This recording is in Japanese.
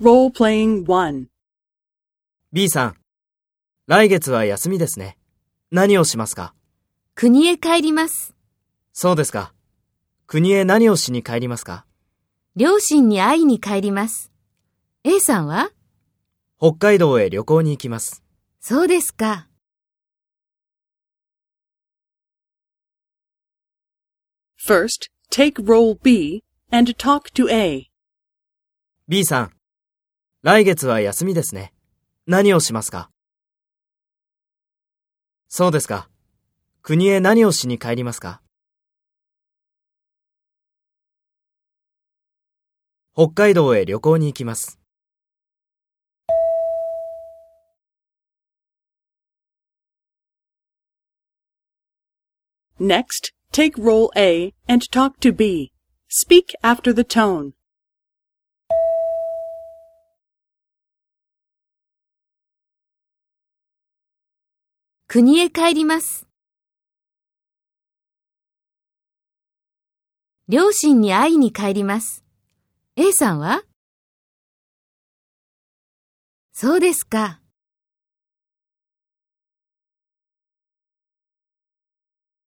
Role-playing 1. B さん、来月は休みですね。何をしますか？国へ帰ります。そうですか。国へ何をしに帰りますか？両親に会いに帰ります。A さんは？北海道へ旅行に行きます。そうですか。First, take role B and talk to A. B さん、来月は休みですね。何をしますか？そうですか。国へ何をしに帰りますか？北海道へ旅行に行きます。Next, take role A and talk to B. Speak after the tone. 国へ帰ります。両親に会いに帰ります。A さんは？そうですか。